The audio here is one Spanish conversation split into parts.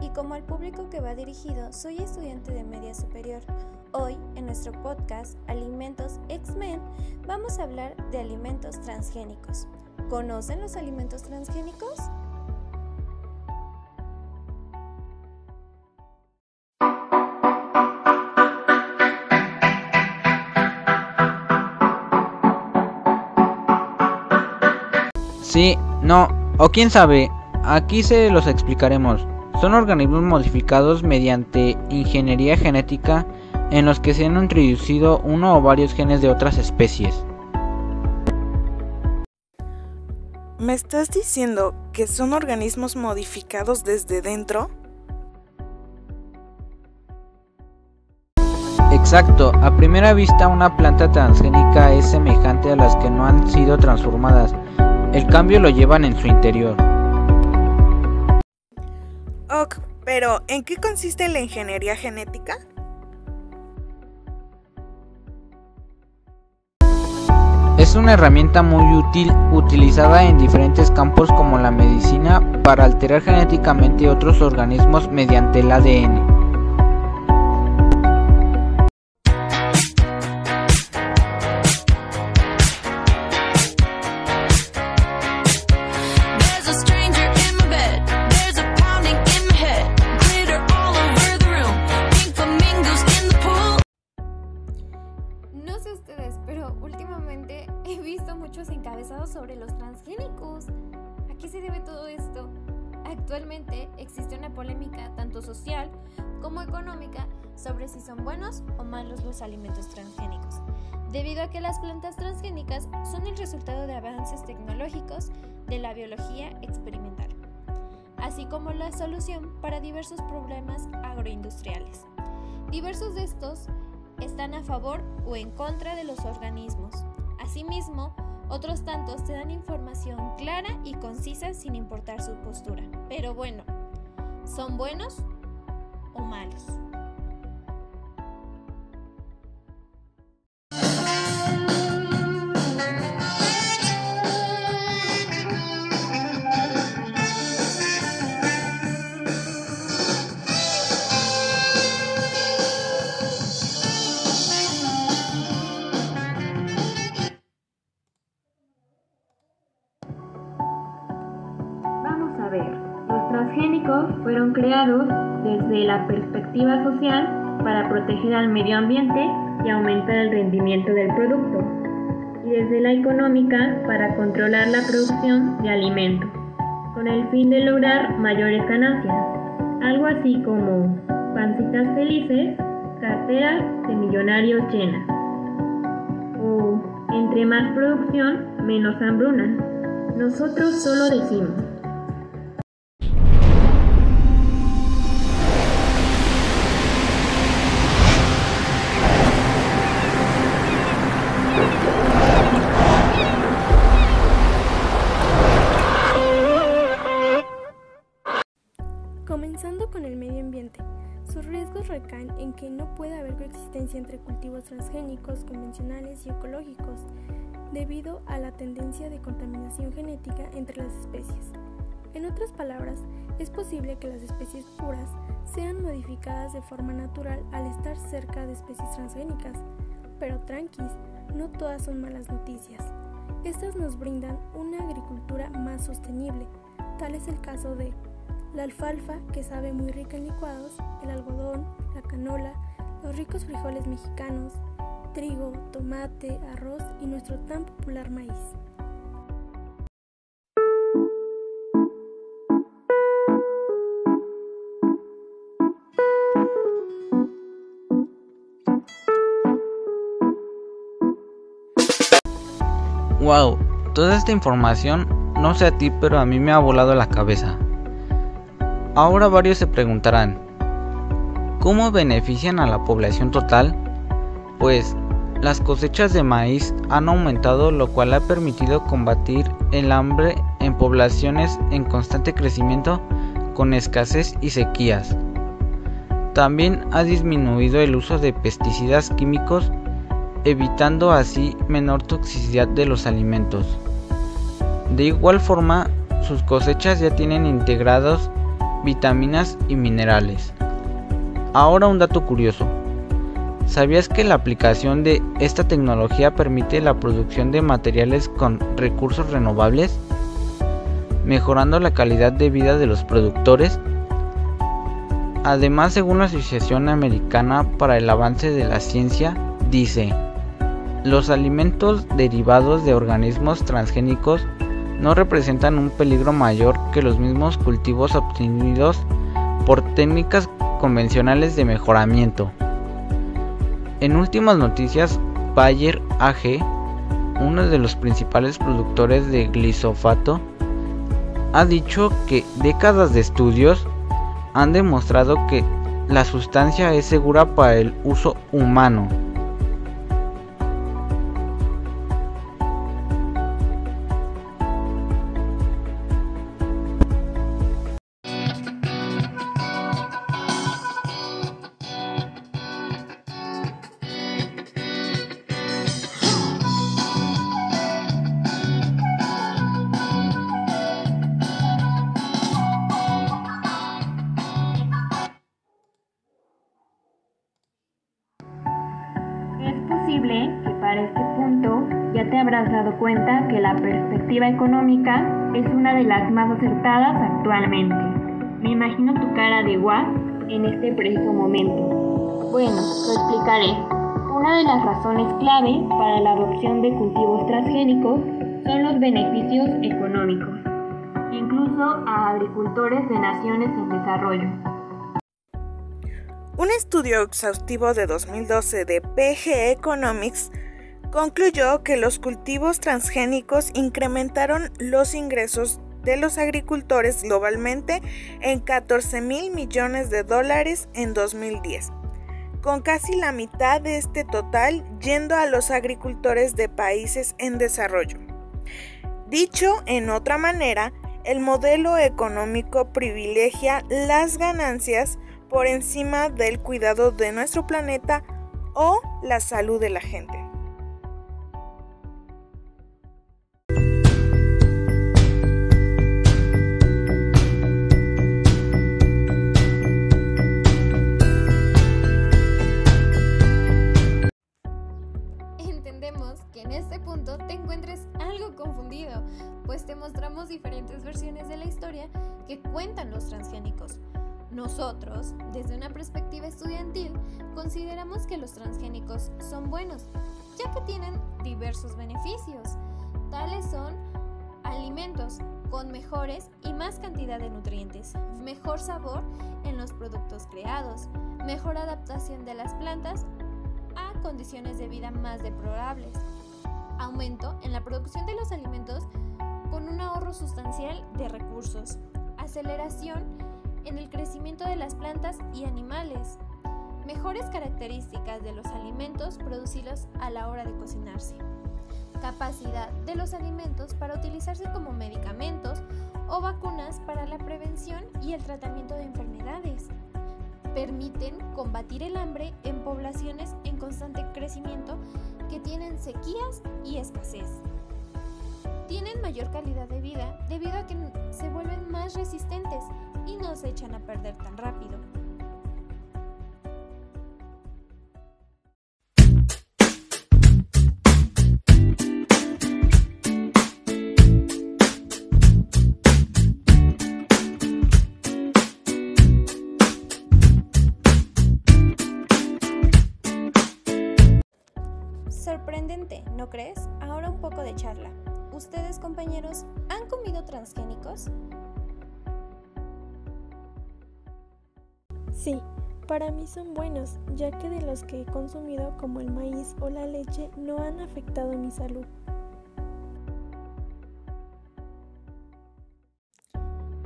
y como al público que va dirigido, soy estudiante de media superior. Hoy, en nuestro podcast Alimentos X-Men, vamos a hablar de alimentos transgénicos. ¿Conocen los alimentos transgénicos? Sí, no, o quién sabe, aquí se los explicaremos. Son organismos modificados mediante ingeniería genética en los que se han introducido uno o varios genes de otras especies. ¿Me estás diciendo que son organismos modificados desde dentro? Exacto, a primera vista una planta transgénica es semejante a las que no han sido transformadas, el cambio lo llevan en su interior. Pero ¿en qué consiste la ingeniería genética? Es una herramienta muy útil utilizada en diferentes campos como la medicina para alterar genéticamente otros organismos mediante el ADN. Existe una polémica tanto social como económica sobre si son buenos o malos los alimentos transgénicos, debido a que las plantas transgénicas son el resultado de avances tecnológicos de la biología experimental, así como la solución para diversos problemas agroindustriales. Diversos de estos están a favor o en contra de los organismos. Asimismo, otros tantos te dan información clara y concisa sin importar su postura. Pero bueno, ¿son buenos o malos? Desde la perspectiva social para proteger al medio ambiente y aumentar el rendimiento del producto, y desde la económica para controlar la producción de alimentos, con el fin de lograr mayores ganancias, algo así como pancitas felices, carteras de millonarios llenas, o entre más producción, menos hambruna. Nosotros solo decimos, Comenzando con el medio ambiente, sus riesgos recaen en que no puede haber coexistencia entre cultivos transgénicos, convencionales y ecológicos, debido a la tendencia de contaminación genética entre las especies. En otras palabras, es posible que las especies puras sean modificadas de forma natural al estar cerca de especies transgénicas, pero tranquis, no todas son malas noticias. Estas nos brindan una agricultura más sostenible, tal es el caso de la alfalfa, que sabe muy rica en licuados, el algodón, la canola, los ricos frijoles mexicanos, trigo, tomate, arroz y nuestro tan popular maíz. Wow, toda esta información, no sé a ti, pero a mí me ha volado la cabeza. Ahora varios se preguntarán, ¿cómo benefician a la población total? Pues las cosechas de maíz han aumentado lo cual ha permitido combatir el hambre en poblaciones en constante crecimiento con escasez y sequías. También ha disminuido el uso de pesticidas químicos evitando así menor toxicidad de los alimentos. De igual forma, sus cosechas ya tienen integrados vitaminas y minerales. Ahora un dato curioso. ¿Sabías que la aplicación de esta tecnología permite la producción de materiales con recursos renovables, mejorando la calidad de vida de los productores? Además, según la Asociación Americana para el Avance de la Ciencia, dice, los alimentos derivados de organismos transgénicos no representan un peligro mayor que los mismos cultivos obtenidos por técnicas convencionales de mejoramiento. En últimas noticias, Bayer AG, uno de los principales productores de glisofato, ha dicho que décadas de estudios han demostrado que la sustancia es segura para el uso humano. Habrás dado cuenta que la perspectiva económica es una de las más acertadas actualmente. Me imagino tu cara de guau en este preciso momento. Bueno, lo explicaré. Una de las razones clave para la adopción de cultivos transgénicos son los beneficios económicos, incluso a agricultores de naciones en desarrollo. Un estudio exhaustivo de 2012 de PG Economics concluyó que los cultivos transgénicos incrementaron los ingresos de los agricultores globalmente en 14 mil millones de dólares en 2010, con casi la mitad de este total yendo a los agricultores de países en desarrollo. Dicho en otra manera, el modelo económico privilegia las ganancias por encima del cuidado de nuestro planeta o la salud de la gente. Consideramos que los transgénicos son buenos, ya que tienen diversos beneficios. Tales son alimentos con mejores y más cantidad de nutrientes, mejor sabor en los productos creados, mejor adaptación de las plantas a condiciones de vida más deplorables, aumento en la producción de los alimentos con un ahorro sustancial de recursos, aceleración en el crecimiento de las plantas y animales, mejores características de los alimentos producidos a la hora de cocinarse, capacidad de los alimentos para utilizarse como medicamentos o vacunas para la prevención y el tratamiento de enfermedades. Permiten combatir el hambre en poblaciones en constante crecimiento que tienen sequías y escasez tienen mayor calidad de vida debido a que se vuelven más resistentes y no se echan a perder tan rápido. Han comido transgénicos? Sí, para mí son buenos, ya que de los que he consumido como el maíz o la leche no han afectado mi salud.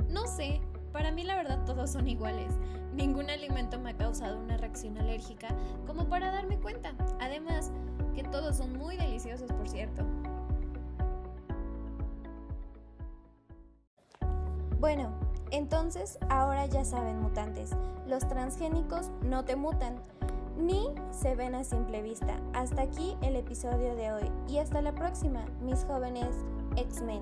No sé, para mí la verdad todos son iguales. Ningún alimento me ha causado una reacción alérgica como para darme cuenta. Además, que todos son muy deliciosos, por cierto. Bueno, entonces ahora ya saben mutantes, los transgénicos no te mutan ni se ven a simple vista. Hasta aquí el episodio de hoy y hasta la próxima, mis jóvenes X-Men.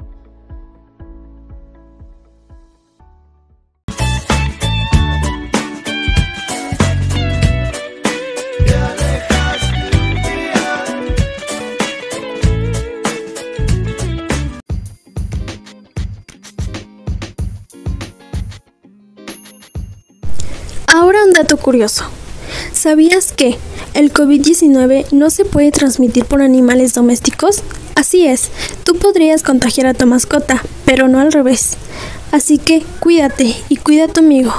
Dato curioso. ¿Sabías que el COVID-19 no se puede transmitir por animales domésticos? Así es, tú podrías contagiar a tu mascota, pero no al revés. Así que cuídate y cuida a tu amigo.